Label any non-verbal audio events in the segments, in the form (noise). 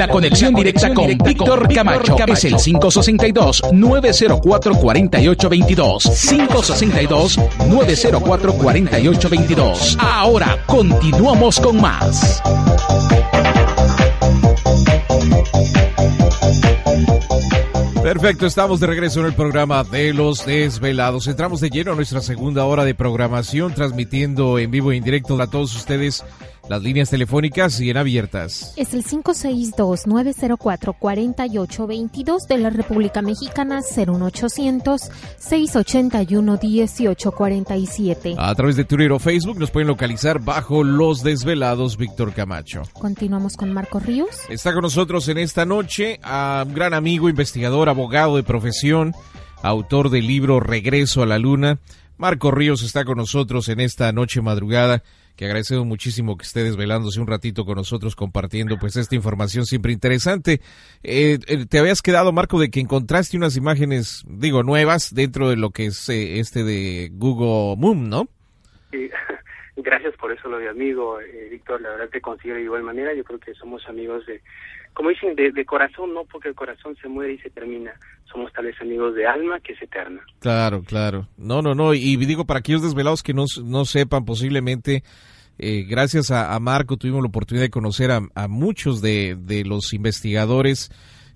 La conexión directa con Víctor Camacho es el 562-904-4822. 562-904-4822. Ahora continuamos con más. Perfecto, estamos de regreso en el programa de los desvelados. Entramos de lleno a nuestra segunda hora de programación, transmitiendo en vivo e indirecto a todos ustedes las líneas telefónicas siguen abiertas. Es el 562-904-4822 de la República Mexicana 01800-681-1847. A través de Twitter o Facebook nos pueden localizar bajo Los Desvelados Víctor Camacho. Continuamos con Marco Ríos. Está con nosotros en esta noche a un gran amigo, investigador, abogado de profesión, autor del libro Regreso a la Luna. Marco Ríos está con nosotros en esta noche madrugada que agradecemos muchísimo que esté desvelándose un ratito con nosotros compartiendo pues esta información siempre interesante. Eh, eh, te habías quedado, Marco, de que encontraste unas imágenes, digo, nuevas dentro de lo que es eh, este de Google Moon, ¿no? Sí, (laughs) gracias por eso lo de amigo, Víctor, la verdad te considero de igual manera, yo creo que somos amigos de, como dicen, de, corazón, no porque el corazón se muere y se termina, somos tales amigos de alma que es eterna. Claro, claro. No, no, no, y digo, para aquellos desvelados que no, no sepan, posiblemente eh, gracias a, Marco tuvimos la oportunidad de conocer a, muchos de, los investigadores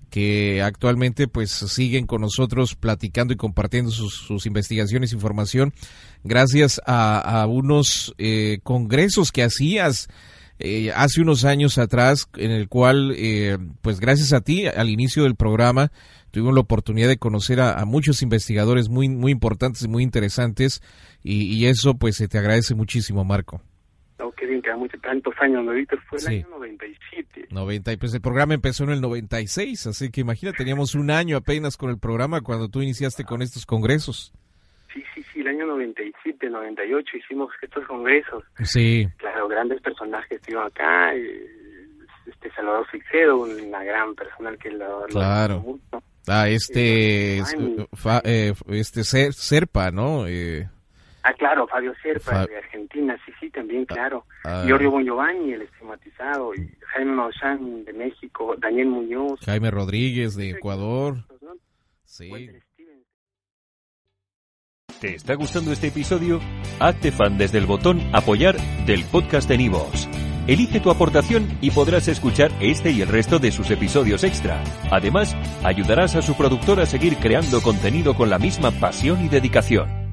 que actualmente pues siguen con nosotros platicando y compartiendo sus, investigaciones e información gracias a, unos eh, congresos que hacías eh, hace unos años atrás en el cual pues gracias a ti al inicio del programa tuvimos la oportunidad de conocer a, muchos investigadores muy muy importantes y muy interesantes y, y eso pues se te agradece muchísimo Marco. Qué bien, que mucho, tantos años, ¿no, Fue el año 97. 90, y pues el programa empezó en el 96, así que imagina, teníamos un año apenas con el programa cuando tú iniciaste con estos congresos. Sí, sí, sí, el año 97, 98 hicimos estos congresos. Sí. Claro, grandes personajes estuvieron acá, eh, este Salvador Fixedo, una gran personal que lo... Claro. ah, este, eh, este Serpa, ¿no? Eh, Ah, claro, Fabio Serpa de Argentina, sí, sí, también, ah, claro. Ah, Giorgio Bon Giovanni, el estigmatizado, y Jaime Maussan de México, Daniel Muñoz. Jaime Rodríguez de Ecuador. Sí. ¿Te está gustando este episodio? Hazte fan desde el botón apoyar del podcast de Nivos. Elige tu aportación y podrás escuchar este y el resto de sus episodios extra. Además, ayudarás a su productor a seguir creando contenido con la misma pasión y dedicación.